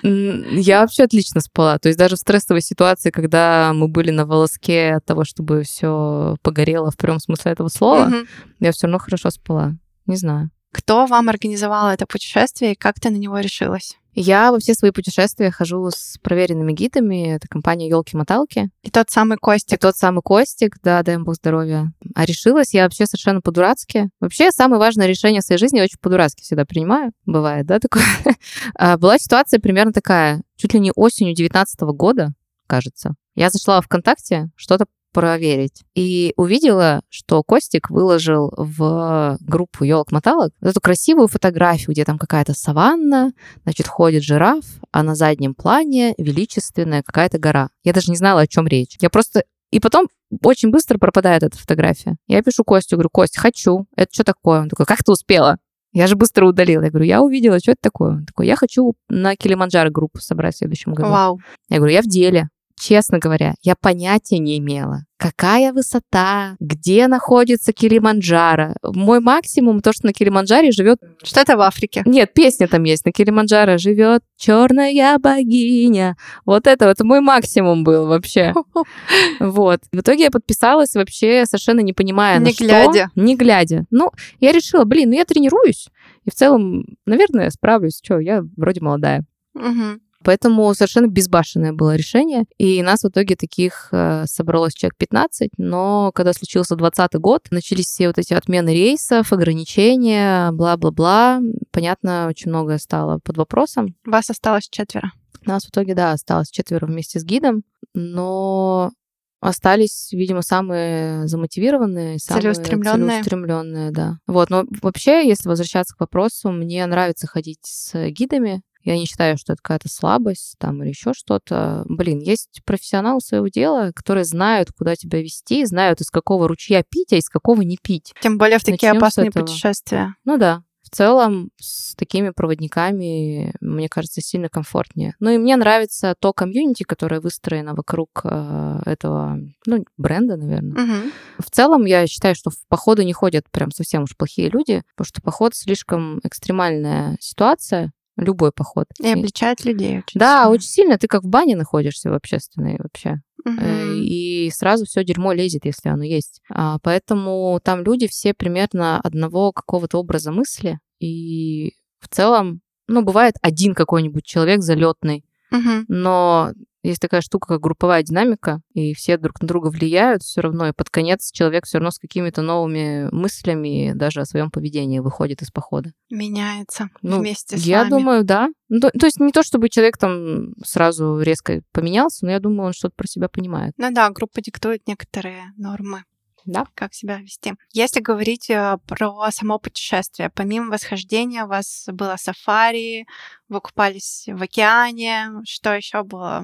Я вообще отлично спала. То есть даже в стрессовой ситуации, когда мы были на волоске от того, чтобы все погорело в прямом смысле этого слова, я все равно хорошо спала. Не знаю. Кто вам организовал это путешествие и как ты на него решилась? Я во все свои путешествия хожу с проверенными гидами. Это компания Елки-моталки. И тот самый И Костик. тот самый Костик, да, дай бог здоровья. А решилась я вообще совершенно по-дурацки. Вообще, самое важное решение в своей жизни я очень по-дурацки всегда принимаю. Бывает, да, такое? А, Была ситуация примерно такая. Чуть ли не осенью 19 года, кажется. Я зашла в ВКонтакте что-то проверить. И увидела, что Костик выложил в группу елок-моталок эту красивую фотографию, где там какая-то саванна, значит, ходит жираф, а на заднем плане величественная какая-то гора. Я даже не знала, о чем речь. Я просто... И потом очень быстро пропадает эта фотография. Я пишу Костю, говорю, Кость, хочу. Это что такое? Он такой, как ты успела? Я же быстро удалила. Я говорю, я увидела, что это такое? Он такой, я хочу на Килиманджаро группу собрать в следующем году. Вау. Я говорю, я в деле. Честно говоря, я понятия не имела, какая высота, где находится Килиманджаро. Мой максимум то, что на Килиманджаре живет... Что это в Африке? Нет, песня там есть. На Килиманджаро живет черная богиня. Вот это вот мой максимум был вообще. Вот. В итоге я подписалась вообще совершенно не понимая, на Не что. глядя. Не глядя. Ну, я решила, блин, ну я тренируюсь. И в целом, наверное, справлюсь. Что, я вроде молодая. Мгм. Поэтому совершенно безбашенное было решение. И нас в итоге таких э, собралось человек 15. Но когда случился 20 год, начались все вот эти отмены рейсов, ограничения, бла-бла-бла. Понятно, очень многое стало под вопросом. Вас осталось четверо. Нас в итоге, да, осталось четверо вместе с гидом. Но остались, видимо, самые замотивированные, самые Целеустремлённые. целеустремленные, да. Вот, но вообще, если возвращаться к вопросу, мне нравится ходить с гидами. Я не считаю, что это какая-то слабость там или еще что-то. Блин, есть профессионалы своего дела, которые знают, куда тебя вести, знают, из какого ручья пить, а из какого не пить. Тем более в такие Начнём с опасные путешествия. Ну да, в целом с такими проводниками, мне кажется, сильно комфортнее. Ну и мне нравится то комьюнити, которое выстроено вокруг э, этого, ну, бренда, наверное. Мгм. В целом, я считаю, что в походы не ходят прям совсем уж плохие люди, потому что поход слишком экстремальная ситуация, любой поход. И обличает людей очень Да, сильно. очень сильно. Ты как в бане находишься в общественной вообще. Мгм. И сразу все дерьмо лезет, если оно есть. А, Поэтому там люди все примерно одного какого-то образа мысли. И в целом, ну, бывает один какой-нибудь человек залетный, Мгм. но есть такая штука, как групповая динамика, и все друг на друга влияют все равно, и под конец человек все равно с какими-то новыми мыслями даже о своем поведении выходит из похода. Меняется Ну, вместе с Я вами. думаю, да. Ну, то, то есть не то, чтобы человек там сразу резко поменялся, но я думаю, он что-то про себя понимает. Ну да, группа диктует некоторые нормы. Да. Как себя вести. Если говорить э, про само путешествие, помимо восхождения у вас было сафари, вы купались в океане, что еще было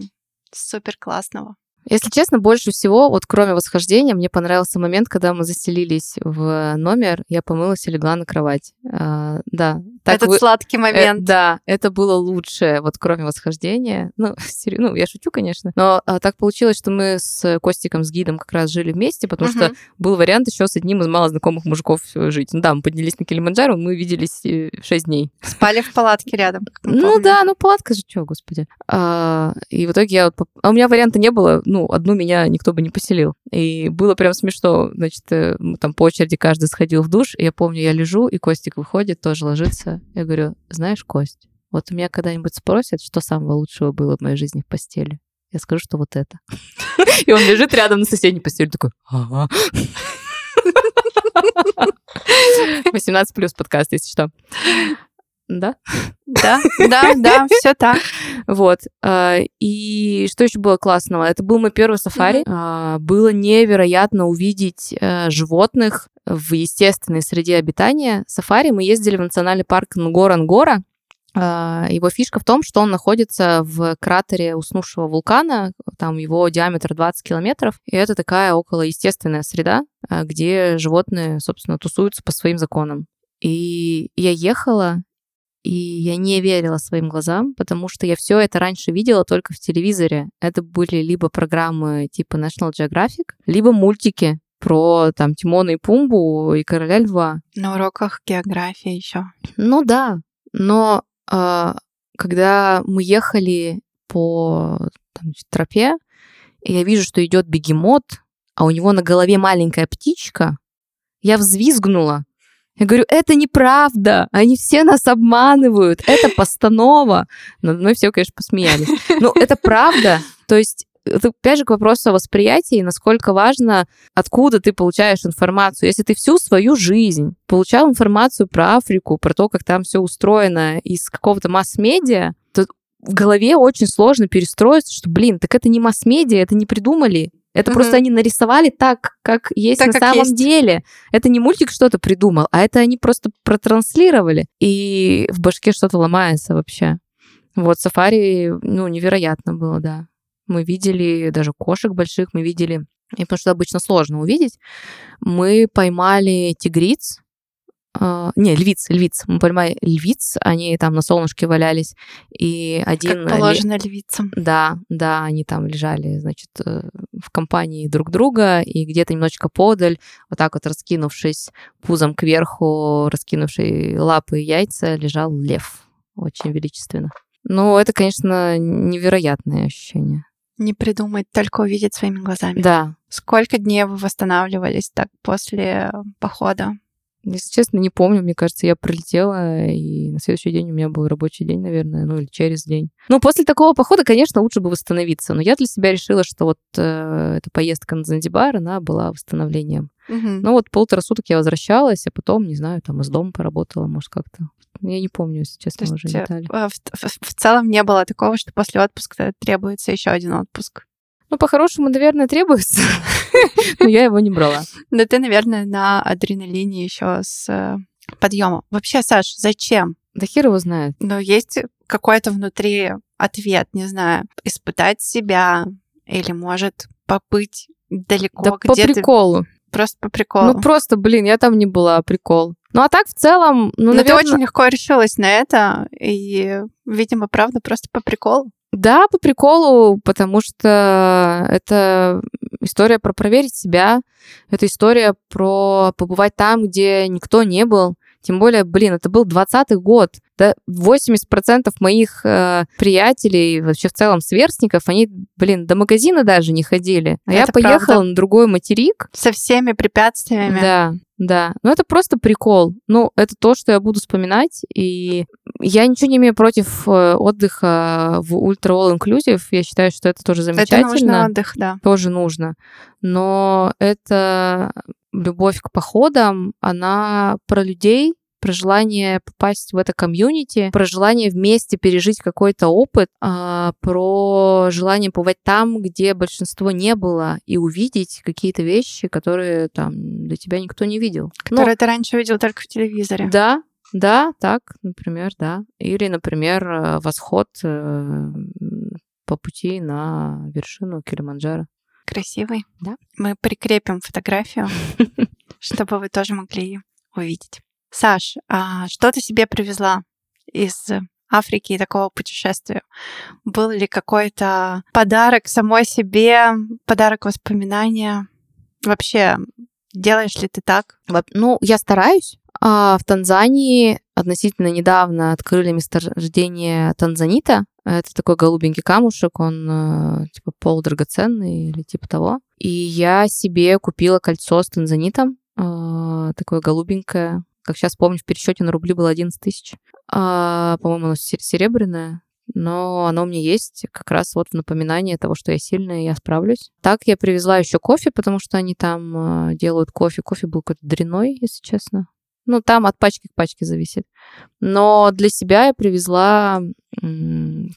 супер классного? Если честно, больше всего, вот кроме восхождения, мне понравился момент, когда мы заселились в номер, я помылась и легла на кровать. А, да. Так Этот вы- сладкий Э, момент. да, это было лучшее, вот кроме восхождения. Ну, сери- ну я шучу, конечно. Но а, так получилось, что мы с Костиком, с гидом как раз жили вместе, потому что Мгм. был вариант еще с одним из малознакомых мужиков э, жить. Ну да, мы поднялись на Килиманджаро, мы виделись э, шесть дней. Спали в палатке рядом. Ну да, ну палатка же, что, господи. А, и в итоге я... вот А у меня варианта не было, ну, одну меня никто бы не поселил. И было прям смешно, значит, э, мы там по очереди каждый сходил в душ, и я помню, я лежу, и Костик выходит, тоже ложится. Я говорю, знаешь, Кость, вот меня когда-нибудь спросят, что самого лучшего было в моей жизни в постели, я скажу, что вот это. И он лежит рядом на соседней постели, такой, ага. 18 плюс подкаст, если что. Да? Да, да, да, все так. Вот. а, И что еще было классного? Это был мой первый сафари. А, Было невероятно увидеть э, животных в естественной среде обитания. Сафари мы ездили в национальный парк Нгора-Нгора. А, Его фишка в том, что он находится в кратере уснувшего вулкана, там его диаметр 20 километров, и это такая около естественная среда, а, где животные, собственно, тусуются по своим законам. И я ехала, и я не верила своим глазам, потому что я все это раньше видела только в телевизоре. Это были либо программы типа National Geographic, либо мультики про там Тимона и Пумбу и Короля Льва. На уроках географии еще. Ну да, но а, когда мы ехали по там, тропе, и я вижу, что идет бегемот, а у него на голове маленькая птичка, я взвизгнула. Я говорю, это неправда, они все нас обманывают, это постанова. Над мной все, конечно, посмеялись. Но это правда. То есть это опять же к вопросу о восприятии, насколько важно, откуда ты получаешь информацию. Если ты всю свою жизнь получал информацию про Африку, про то, как там все устроено из какого-то масс-медиа, то в голове очень сложно перестроиться, что, блин, так это не масс-медиа, это не придумали, это mm-hmm. просто они нарисовали так, как есть так, на самом есть. деле. Это не мультик что-то придумал, а это они просто протранслировали. И в башке что-то ломается вообще. Вот сафари, ну, невероятно было, да. Мы видели даже кошек больших, мы видели, и потому что обычно сложно увидеть, мы поймали тигриц, Uh, не, львиц, львиц. Мы поймали львиц, они там на солнышке валялись. И один... Как положено ли... львицам. Да, да, они там лежали, значит, э, в компании друг друга, и где-то немножечко подаль, вот так вот раскинувшись пузом кверху, раскинувший лапы и яйца, лежал лев. Очень величественно. Ну, это, конечно, невероятное ощущение. Не придумать, только увидеть своими глазами. Да. Сколько дней вы восстанавливались так после похода? Если честно, не помню. Мне кажется, я пролетела, и на следующий день у меня был рабочий день, наверное, ну или через день. Ну, после такого похода, конечно, лучше бы восстановиться. Но я для себя решила, что вот э, эта поездка на Занзибар, она была восстановлением. Угу. Ну, вот полтора суток я возвращалась, а потом, не знаю, там из дома поработала, может, как-то. Я не помню, если честно, То уже э, детали. В, в, в целом не было такого, что после отпуска требуется еще один отпуск. Ну, по-хорошему, наверное, требуется, но я его не брала. Да ты, наверное, на адреналине еще с э, подъемом. Вообще, Саш, зачем? Да хер его знает. Но есть какой-то внутри ответ, не знаю, испытать себя или, может, побыть далеко да по приколу. Просто по приколу. Ну, просто, блин, я там не была, прикол. Ну, а так, в целом, ну, Но наверное... ты очень легко решилась на это, и, видимо, правда, просто по приколу. Да, по приколу, потому что это история про проверить себя, это история про побывать там, где никто не был. Тем более, блин, это был 20 год. Да, 80% моих э, приятелей, вообще в целом сверстников, они, блин, до магазина даже не ходили. А это я поехала правда. на другой материк. Со всеми препятствиями. Да, да. Ну, это просто прикол. Ну, это то, что я буду вспоминать. И я ничего не имею против э, отдыха в ультра all inclusive. Я считаю, что это тоже замечательно. Это нужно отдых, да. Тоже нужно. Но это любовь к походам, она про людей, про желание попасть в это комьюнити, про желание вместе пережить какой-то опыт, а, про желание побывать там, где большинство не было, и увидеть какие-то вещи, которые там для тебя никто не видел. Которые Но... ты раньше видел только в телевизоре. Да, да, так, например, да. Или, например, э, восход э, по пути на вершину Килиманджаро. Красивый. Да. Мы прикрепим фотографию, чтобы вы тоже могли увидеть. Саш, а что ты себе привезла из Африки и такого путешествия? Был ли какой-то подарок самой себе, подарок воспоминания? Вообще, делаешь ли ты так? Ну, я стараюсь. А в Танзании относительно недавно открыли месторождение танзанита. Это такой голубенький камушек, он э, типа полудрагоценный или типа того. И я себе купила кольцо с танзанитом, э, такое голубенькое, как сейчас помню, в пересчете на рубли было 11 тысяч. А, по-моему, оно серебряное. Но оно у меня есть как раз вот в напоминание того, что я сильная, и я справлюсь. Так я привезла еще кофе, потому что они там э, делают кофе. Кофе был какой-то дряной, если честно. Ну, там от пачки к пачке зависит. Но для себя я привезла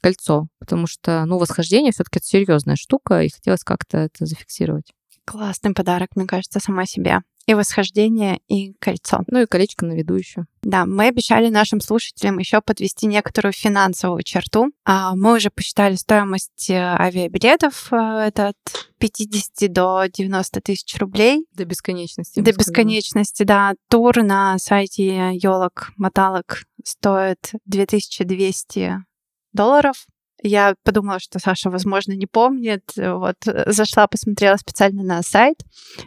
кольцо, потому что, ну, восхождение все-таки это серьезная штука, и хотелось как-то это зафиксировать. Классный подарок, мне кажется, сама себе и восхождение, и кольцо. Ну и колечко на виду еще. Да, мы обещали нашим слушателям еще подвести некоторую финансовую черту. А, мы уже посчитали стоимость э, авиабилетов. Это от 50 до 90 тысяч рублей. До бесконечности. До бесконечности, да. Тур на сайте елок моталок стоит 2200 долларов. Я подумала, что Саша, возможно, не помнит. Вот зашла, посмотрела специально на сайт.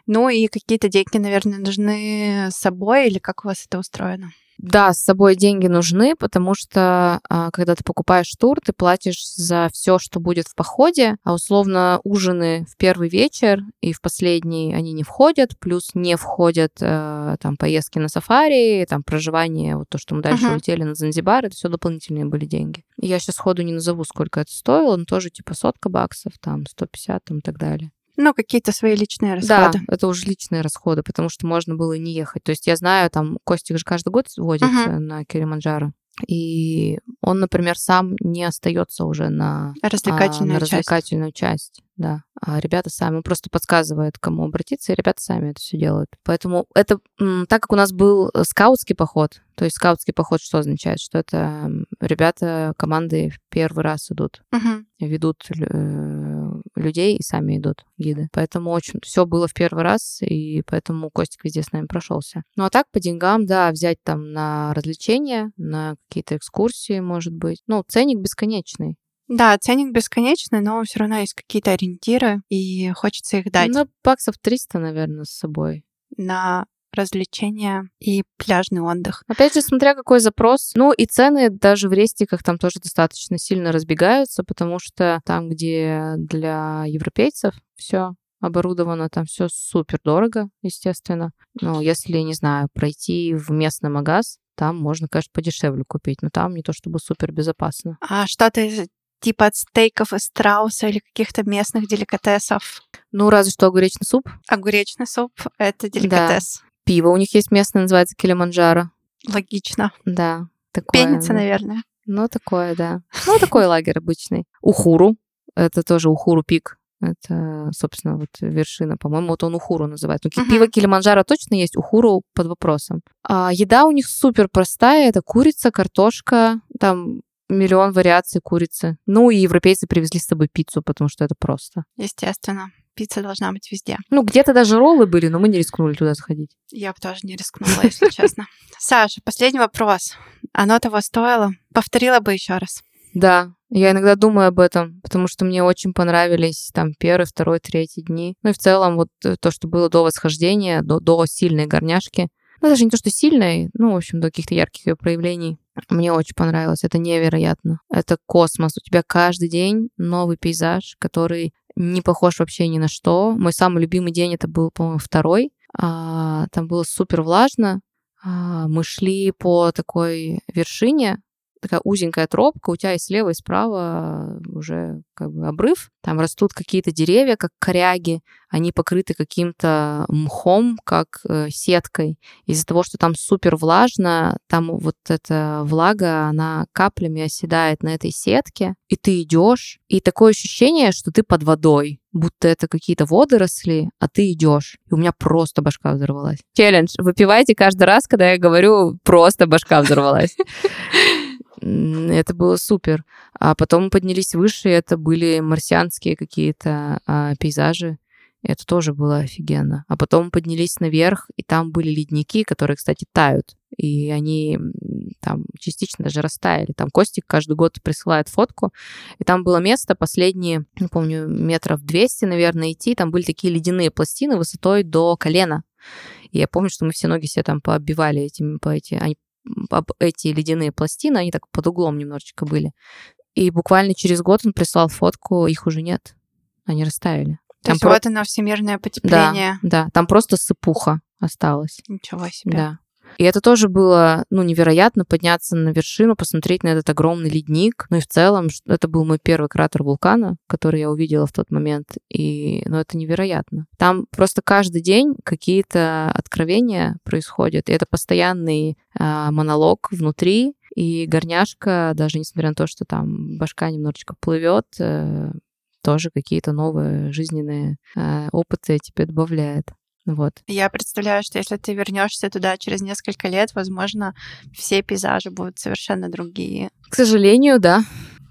Ну и какие-то деньги, наверное, нужны с собой или как у вас это устроено? Да, с собой деньги нужны, потому что а, когда ты покупаешь тур, ты платишь за все, что будет в походе, а условно ужины в первый вечер и в последний они не входят, плюс не входят э, там поездки на сафари, там проживание, вот то, что мы дальше uh-huh. улетели на Занзибар, это все дополнительные были деньги. Я сейчас ходу не назову, сколько это стоило, но тоже типа сотка баксов, там 150 там, и так далее. Ну, какие-то свои личные расходы. Да, это уже личные расходы, потому что можно было не ехать. То есть я знаю, там Костик же каждый год водит uh-huh. на Килиманджаро. И он, например, сам не остается уже на развлекательную, а, на развлекательную часть. часть. Да. А ребята сами, он просто подсказывает, кому обратиться, и ребята сами это все делают. Поэтому это, так как у нас был скаутский поход, то есть скаутский поход что означает? Что это ребята команды в первый раз идут, угу. ведут э, людей и сами идут гиды. Поэтому очень все было в первый раз, и поэтому Костик везде с нами прошелся. Ну а так по деньгам, да, взять там на развлечения, на какие-то экскурсии, может быть. Ну, ценник бесконечный. Да, ценник бесконечный, но все равно есть какие-то ориентиры, и хочется их дать. Ну, баксов 300, наверное, с собой. На развлечения и пляжный отдых. Опять же, смотря какой запрос. Ну и цены даже в рестиках там тоже достаточно сильно разбегаются, потому что там, где для европейцев все оборудовано, там все супер дорого, естественно. Ну, если, не знаю, пройти в местный магаз, там можно, конечно, подешевле купить, но там не то чтобы супер безопасно. А что-то типа от стейков из страуса или каких-то местных деликатесов? Ну, разве что огуречный суп. Огуречный суп — это деликатес. Пиво у них есть местное, называется Килиманджаро. Логично. Да. Такое, Пенится, наверное. Ну, такое, да. Ну, такой лагерь обычный. Ухуру. Это тоже Ухуру пик. Это, собственно, вот вершина, по-моему, вот он Ухуру называет. Ну, uh-huh. пиво Килиманджаро точно есть, Ухуру под вопросом. А еда у них супер простая. Это курица, картошка, там миллион вариаций курицы. Ну, и европейцы привезли с собой пиццу, потому что это просто. Естественно. Пицца должна быть везде. Ну, где-то даже роллы были, но мы не рискнули туда сходить. Я бы тоже не рискнула, если честно. Саша, последний вопрос. Оно того стоило? Повторила бы еще раз. Да, я иногда думаю об этом, потому что мне очень понравились там первый, второй, третий дни. Ну и в целом вот э, то, что было до восхождения, до, до сильной горняшки. Ну, даже не то, что сильной, ну, в общем, до каких-то ярких ее проявлений. Мне очень понравилось. Это невероятно. Это космос. У тебя каждый день новый пейзаж, который не похож вообще ни на что. Мой самый любимый день это был, по-моему, второй. А, там было супер влажно. А, мы шли по такой вершине, такая узенькая тропка, у тебя и слева, и справа уже как бы обрыв. Там растут какие-то деревья, как коряги, они покрыты каким-то мхом, как э, сеткой. Из-за того, что там супер влажно, там вот эта влага, она каплями оседает на этой сетке, и ты идешь, и такое ощущение, что ты под водой, будто это какие-то водоросли, а ты идешь. И у меня просто башка взорвалась. Челлендж. Выпивайте каждый раз, когда я говорю, просто башка взорвалась. Это было супер. А потом поднялись выше, это были марсианские какие-то а, пейзажи. Это тоже было офигенно. А потом поднялись наверх, и там были ледники, которые, кстати, тают. И они там частично даже растаяли. Там Костик каждый год присылает фотку. И там было место, последние, не помню, метров 200, наверное, идти. Там были такие ледяные пластины высотой до колена. И я помню, что мы все ноги себе там пооббивали этими, по эти, они об эти ледяные пластины, они так под углом немножечко были. И буквально через год он прислал фотку, их уже нет. Они растаяли. То там есть про... вот оно всемирное потепление. Да, да, там просто сыпуха осталась. Ничего себе. Да. И это тоже было, ну, невероятно подняться на вершину, посмотреть на этот огромный ледник. Ну и в целом, это был мой первый кратер вулкана, который я увидела в тот момент. И, ну, это невероятно. Там просто каждый день какие-то откровения происходят. И это постоянный э, монолог внутри. И горняшка, даже несмотря на то, что там башка немножечко плывет, э, тоже какие-то новые жизненные э, опыты тебе добавляет. Вот. Я представляю, что если ты вернешься туда через несколько лет, возможно, все пейзажи будут совершенно другие. К сожалению, да.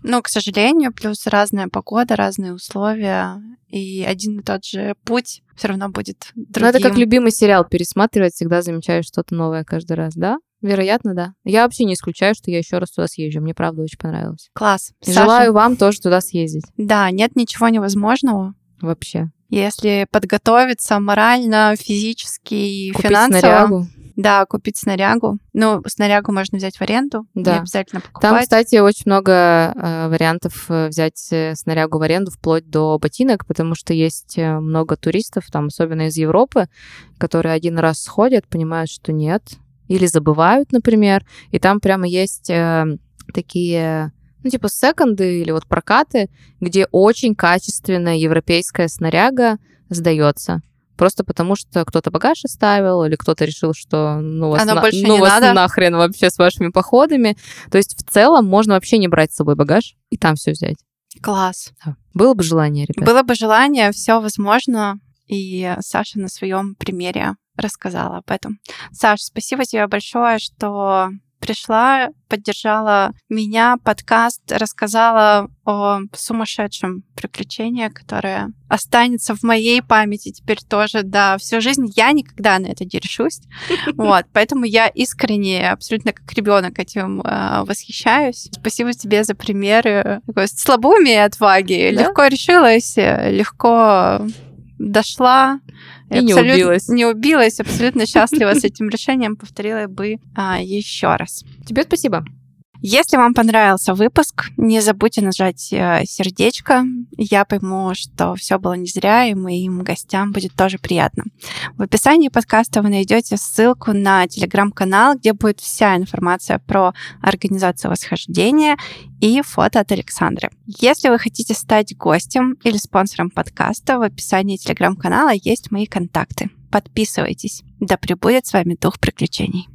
Ну, к сожалению, плюс разная погода, разные условия, и один и тот же путь все равно будет другим. Ну, это как любимый сериал пересматривать, всегда замечаешь что-то новое каждый раз, да? Вероятно, да. Я вообще не исключаю, что я еще раз туда съезжу. Мне правда очень понравилось. Класс. Саша... Желаю вам тоже туда съездить. Да, нет ничего невозможного. Вообще. Если подготовиться морально, физически и Купить финансово. снарягу. Да, купить снарягу. Ну, снарягу можно взять в аренду, Да. не обязательно покупать. Там, кстати, очень много э, вариантов э, взять э, снарягу в аренду вплоть до ботинок, потому что есть э, много туристов, там, особенно из Европы, которые один раз сходят, понимают, что нет, или забывают, например, и там прямо есть э, такие, ну, типа секонды или вот прокаты, где очень качественная европейская снаряга сдается. Просто потому, что кто-то багаж оставил, или кто-то решил, что ну вас, Оно на- ну, вас надо. нахрен вообще с вашими походами. То есть в целом можно вообще не брать с собой багаж и там все взять. Класс. Да. Было бы желание, ребят. Было бы желание, все возможно, и Саша на своем примере рассказала об этом. Саш, спасибо тебе большое, что пришла, поддержала меня, подкаст, рассказала о сумасшедшем приключении, которое останется в моей памяти теперь тоже, да, всю жизнь. Я никогда на это не решусь. Вот, поэтому я искренне, абсолютно как ребенок этим э, восхищаюсь. Спасибо тебе за примеры такой слабоумия и отваги. Да? Легко решилась, легко дошла. И не убилась. Не убилась, абсолютно счастлива с этим решением. Повторила бы а, еще раз. Тебе спасибо. Если вам понравился выпуск, не забудьте нажать э, сердечко. Я пойму, что все было не зря, и моим гостям будет тоже приятно. В описании подкаста вы найдете ссылку на телеграм-канал, где будет вся информация про организацию восхождения и фото от Александры. Если вы хотите стать гостем или спонсором подкаста, в описании телеграм-канала есть мои контакты. Подписывайтесь. Да пребудет с вами дух приключений.